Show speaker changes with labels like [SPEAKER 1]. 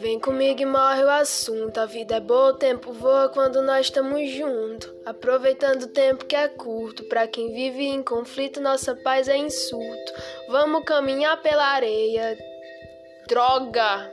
[SPEAKER 1] Vem comigo e morre o assunto. A vida é boa, o tempo voa quando nós estamos juntos. Aproveitando o tempo que é curto. Pra quem vive em conflito, nossa paz é insulto. Vamos caminhar pela areia. Droga!